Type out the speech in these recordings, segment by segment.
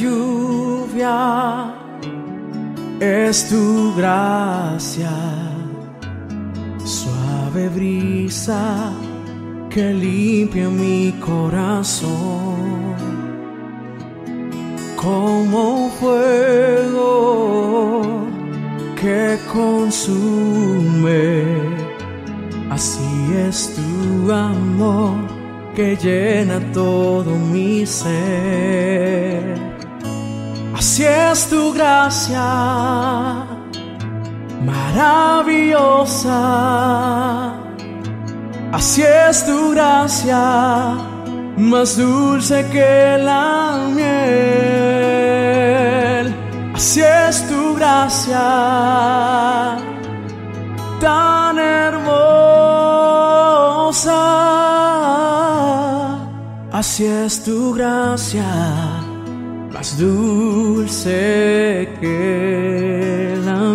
Lluvia es tu gracia, suave brisa que limpia mi corazón, como fuego que consume, así es tu amor que llena todo mi ser. Así es tu gracia, maravillosa. Así es tu gracia, más dulce que la miel. Así es tu gracia, tan Así es tu gracia, más dulce que la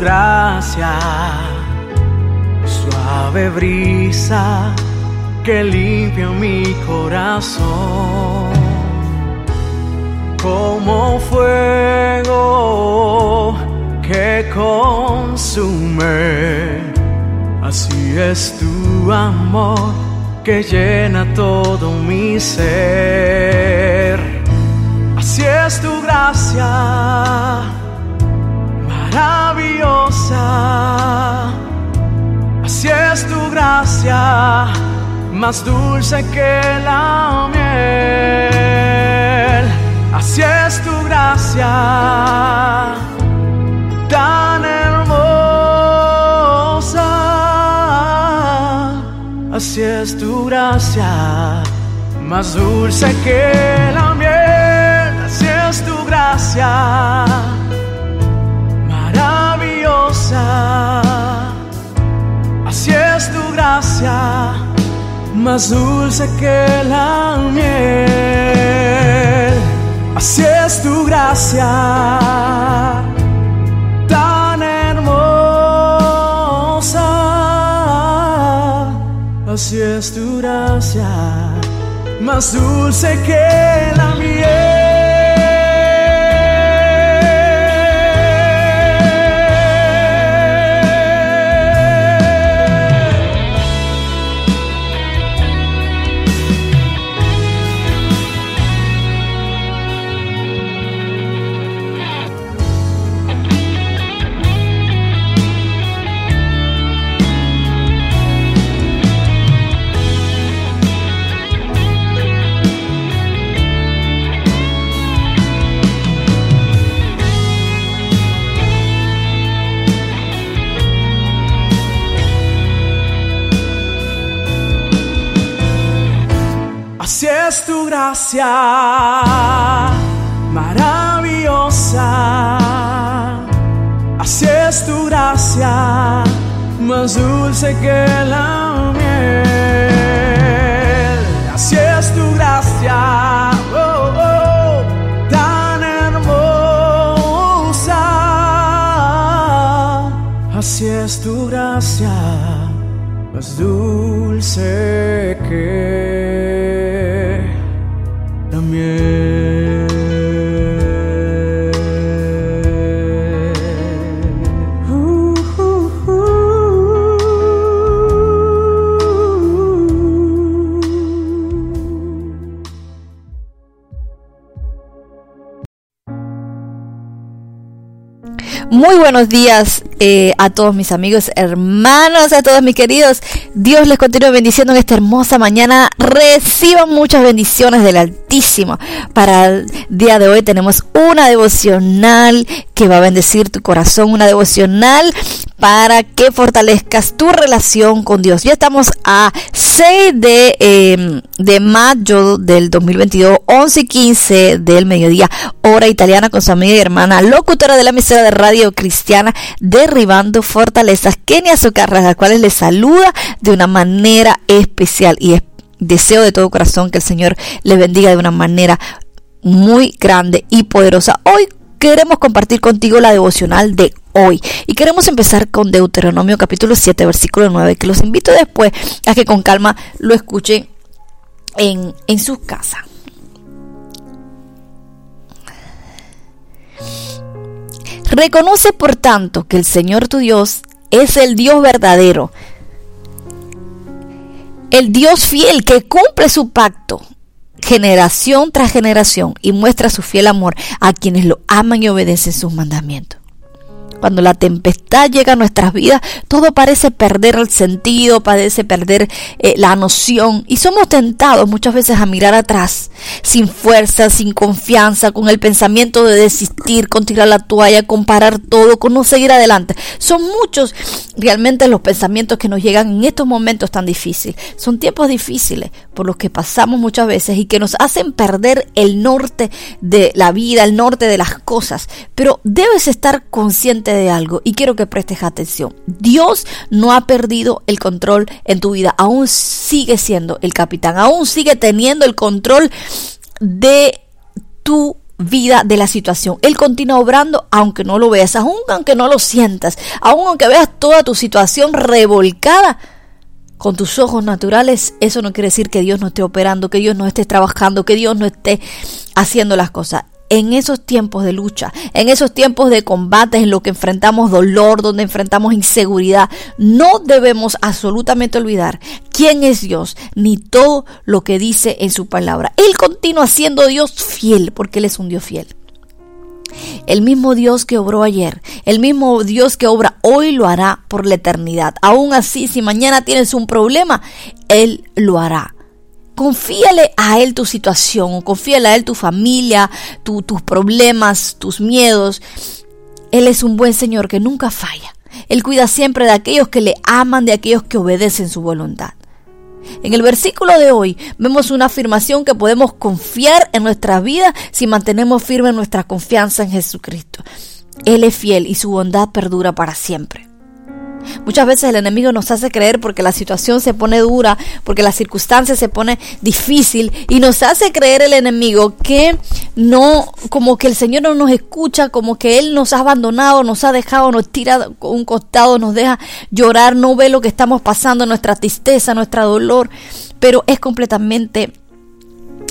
gracia, suave brisa que limpia mi corazón, como fuego que consume, así es tu amor que llena todo mi ser. Así es tu gracia, más dulce que la miel. Así es tu gracia, tan hermosa. Así es tu gracia, más dulce que la miel. Así es tu gracia, maravillosa. Así es tu gracia, más dulce que la miel. Así es tu gracia, tan hermosa. Así es tu gracia, más dulce que la miel. Tu gracia, maravillosa. Así es tu gracia, más dulce que la miel. Así es tu gracia, oh, oh, tan hermosa. Así es tu gracia, más dulce Muy buenos días eh, a todos mis amigos, hermanos, a todos mis queridos. Dios les continúe bendiciendo en esta hermosa mañana. Reciban muchas bendiciones del Altísimo. Para el día de hoy tenemos una devocional que va a bendecir tu corazón, una devocional para que fortalezcas tu relación con Dios. Ya estamos a 6 de, em, de mayo del 2022, 11 y 15 del mediodía, hora italiana con su amiga y hermana, locutora de la emisora de radio cristiana, derribando fortalezas, Kenia Socarras, a las cuales les saluda de una manera especial y deseo de todo corazón que el Señor le bendiga de una manera muy grande y poderosa. Hoy queremos compartir contigo la devocional de hoy. Y queremos empezar con Deuteronomio capítulo 7, versículo 9, que los invito después a que con calma lo escuchen en, en sus casas. Reconoce por tanto que el Señor tu Dios es el Dios verdadero, el Dios fiel que cumple su pacto generación tras generación y muestra su fiel amor a quienes lo aman y obedecen sus mandamientos. Cuando la tempestad llega a nuestras vidas, todo parece perder el sentido, parece perder eh, la noción y somos tentados muchas veces a mirar atrás, sin fuerza, sin confianza, con el pensamiento de desistir, con tirar la toalla, con parar todo, con no seguir adelante. Son muchos realmente los pensamientos que nos llegan en estos momentos tan difíciles. Son tiempos difíciles por los que pasamos muchas veces y que nos hacen perder el norte de la vida, el norte de las cosas. Pero debes estar consciente de algo y quiero que prestes atención. Dios no ha perdido el control en tu vida, aún sigue siendo el capitán, aún sigue teniendo el control de tu vida de la situación. Él continúa obrando aunque no lo veas, aún aunque no lo sientas, aún aunque veas toda tu situación revolcada con tus ojos naturales, eso no quiere decir que Dios no esté operando, que Dios no esté trabajando, que Dios no esté haciendo las cosas en esos tiempos de lucha, en esos tiempos de combate, en lo que enfrentamos dolor, donde enfrentamos inseguridad, no debemos absolutamente olvidar quién es Dios, ni todo lo que dice en su palabra. Él continúa siendo Dios fiel, porque Él es un Dios fiel. El mismo Dios que obró ayer, el mismo Dios que obra hoy lo hará por la eternidad. Aún así, si mañana tienes un problema, Él lo hará confíale a Él tu situación, confíale a Él tu familia, tus problemas, tus miedos. Él es un buen Señor que nunca falla. Él cuida siempre de aquellos que le aman, de aquellos que obedecen su voluntad. En el versículo de hoy vemos una afirmación que podemos confiar en nuestra vida si mantenemos firme nuestra confianza en Jesucristo. Él es fiel y su bondad perdura para siempre. Muchas veces el enemigo nos hace creer porque la situación se pone dura, porque la circunstancia se pone difícil y nos hace creer el enemigo que no, como que el Señor no nos escucha, como que Él nos ha abandonado, nos ha dejado, nos tira un costado, nos deja llorar, no ve lo que estamos pasando, nuestra tristeza, nuestro dolor, pero es completamente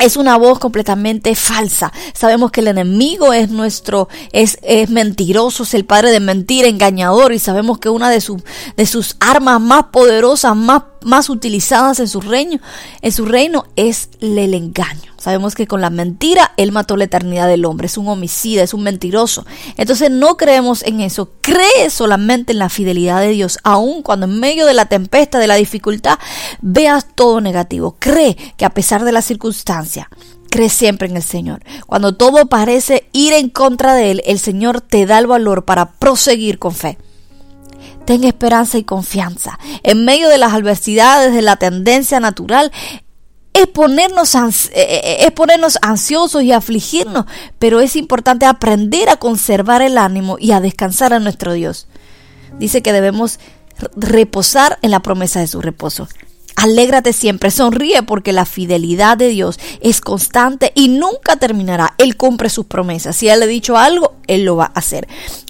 es una voz completamente falsa. Sabemos que el enemigo es nuestro, es, es mentiroso, es el padre de mentira, engañador, y sabemos que una de, sus de sus armas más poderosas, más, más utilizadas en su reino, en su reino es el engaño. Sabemos que con la mentira Él mató la eternidad del hombre. Es un homicida, es un mentiroso. Entonces no creemos en eso. Cree solamente en la fidelidad de Dios. Aun cuando en medio de la tempestad, de la dificultad, veas todo negativo. Cree que a pesar de la circunstancia, cree siempre en el Señor. Cuando todo parece ir en contra de Él, el Señor te da el valor para proseguir con fe. Ten esperanza y confianza. En medio de las adversidades, de la tendencia natural, es ponernos, eh, eh, es ponernos ansiosos y afligirnos, pero es importante aprender a conservar el ánimo y a descansar en nuestro Dios. Dice que debemos reposar en la promesa de su reposo. Alégrate siempre, sonríe porque la fidelidad de Dios es constante y nunca terminará. Él cumple sus promesas. Si Él le ha dicho algo, Él lo va a hacer.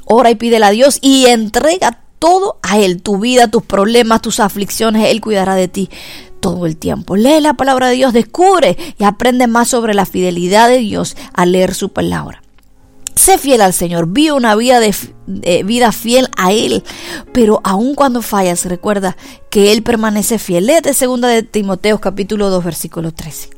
Ora y pídele a Dios y entrega todo a Él, tu vida, tus problemas, tus aflicciones, Él cuidará de ti todo el tiempo. Lee la palabra de Dios, descubre y aprende más sobre la fidelidad de Dios al leer su palabra. Sé fiel al Señor, vive una vida de, vida fiel a Él, pero aun cuando fallas, recuerda que Él permanece fiel. Léete segunda de Timoteo capítulo 2 versículo 13.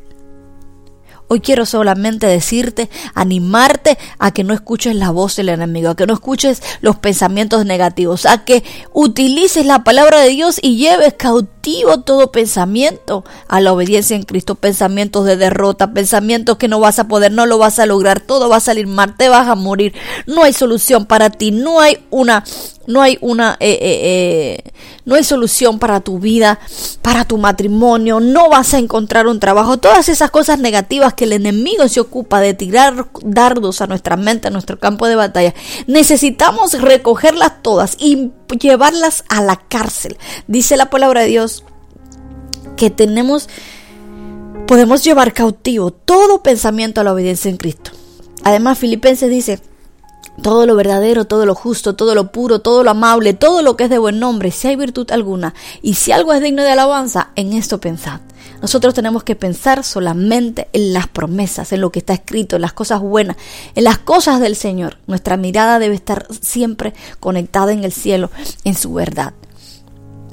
Hoy quiero solamente decirte, animarte a que no escuches la voz del enemigo, a que no escuches los pensamientos negativos, a que utilices la palabra de Dios y lleves cautivo todo pensamiento a la obediencia en Cristo, pensamientos de derrota, pensamientos que no vas a poder, no lo vas a lograr, todo va a salir mal, te vas a morir, no hay solución para ti, no hay una no hay una eh, eh, eh, no hay solución para tu vida, para tu matrimonio, no vas a encontrar un trabajo, todas esas cosas negativas que el enemigo se ocupa de tirar dardos a nuestra mente, a nuestro campo de batalla. Necesitamos recogerlas todas y llevarlas a la cárcel. Dice la palabra de Dios que tenemos podemos llevar cautivo todo pensamiento a la obediencia en Cristo. Además, Filipenses dice, todo lo verdadero, todo lo justo, todo lo puro, todo lo amable, todo lo que es de buen nombre, si hay virtud alguna y si algo es digno de alabanza, en esto pensad. Nosotros tenemos que pensar solamente en las promesas, en lo que está escrito, en las cosas buenas, en las cosas del Señor. Nuestra mirada debe estar siempre conectada en el cielo, en su verdad.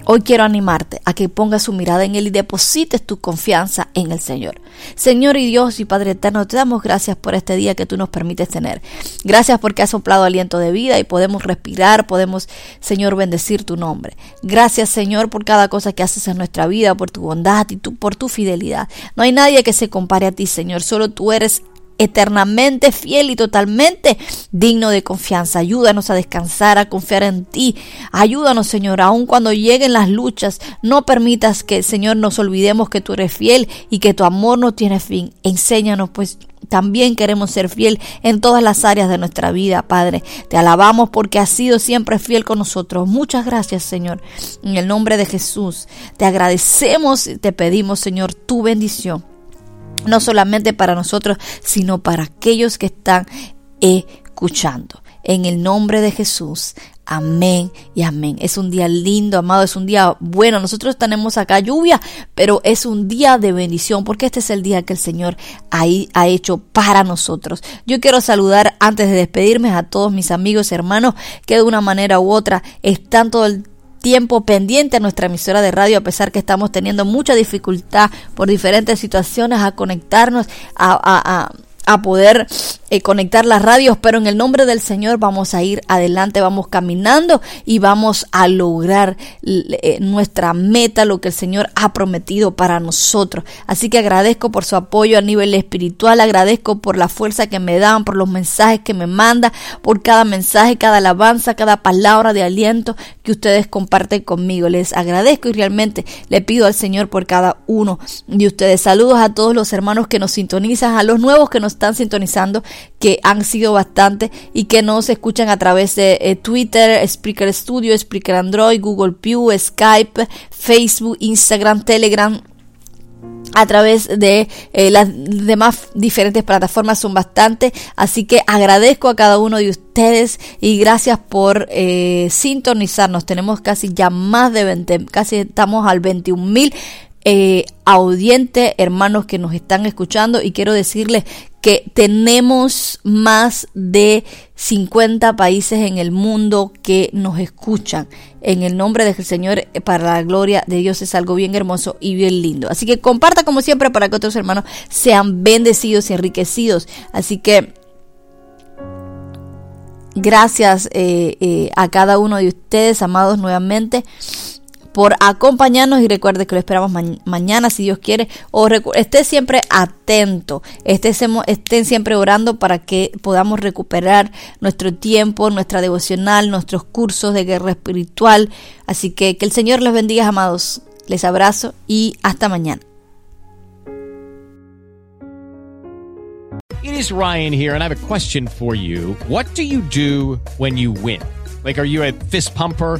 Hoy quiero animarte a que pongas su mirada en Él y deposites tu confianza en el Señor. Señor y Dios y Padre Eterno, te damos gracias por este día que tú nos permites tener. Gracias porque has soplado aliento de vida y podemos respirar, podemos, Señor, bendecir tu nombre. Gracias, Señor, por cada cosa que haces en nuestra vida, por tu bondad y por tu fidelidad. No hay nadie que se compare a ti, Señor. Solo tú eres eternamente fiel y totalmente digno de confianza. Ayúdanos a descansar, a confiar en ti. Ayúdanos, Señor, aun cuando lleguen las luchas. No permitas que, Señor, nos olvidemos que tú eres fiel y que tu amor no tiene fin. Enséñanos, pues, también queremos ser fiel en todas las áreas de nuestra vida, Padre. Te alabamos porque has sido siempre fiel con nosotros. Muchas gracias, Señor. En el nombre de Jesús, te agradecemos y te pedimos, Señor, tu bendición no solamente para nosotros, sino para aquellos que están escuchando. En el nombre de Jesús. Amén y amén. Es un día lindo, amado, es un día bueno. Nosotros tenemos acá lluvia, pero es un día de bendición porque este es el día que el Señor ha hecho para nosotros. Yo quiero saludar antes de despedirme a todos mis amigos, hermanos, que de una manera u otra están todo el tiempo pendiente a nuestra emisora de radio, a pesar que estamos teniendo mucha dificultad por diferentes situaciones a conectarnos, a, a poder eh, conectar las radios, pero en el nombre del Señor vamos a ir adelante, vamos caminando y vamos a lograr eh, nuestra meta, lo que el Señor ha prometido para nosotros. Así que agradezco por su apoyo a nivel espiritual, agradezco por la fuerza que me dan, por los mensajes que me manda, por cada mensaje, cada alabanza, cada palabra de aliento que ustedes comparten conmigo. Les agradezco y realmente le pido al Señor por cada uno de ustedes. Saludos a todos los hermanos que nos sintonizan, a los nuevos que nos están sintonizando que han sido bastante y que nos escuchan a través de eh, Twitter, Spreaker Studio, Spreaker Android, Google Pew, Skype, Facebook, Instagram, Telegram. A través de eh, las demás diferentes plataformas son bastante así que agradezco a cada uno de ustedes y gracias por eh, sintonizarnos. Tenemos casi ya más de 20 casi estamos al 21 mil audientes, hermanos que nos están escuchando y quiero decirles que tenemos más de 50 países en el mundo que nos escuchan. En el nombre del Señor, para la gloria de Dios, es algo bien hermoso y bien lindo. Así que comparta como siempre para que otros hermanos sean bendecidos y enriquecidos. Así que gracias eh, eh, a cada uno de ustedes, amados nuevamente por acompañarnos y recuerde que lo esperamos mañana si Dios quiere o esté siempre atento, estén siempre orando para que podamos recuperar nuestro tiempo, nuestra devocional, nuestros cursos de guerra espiritual. Así que que el Señor les bendiga, amados. Les abrazo y hasta mañana. It is Ryan here and I have a question for you. What do you do when you win? Like are you a fist pumper?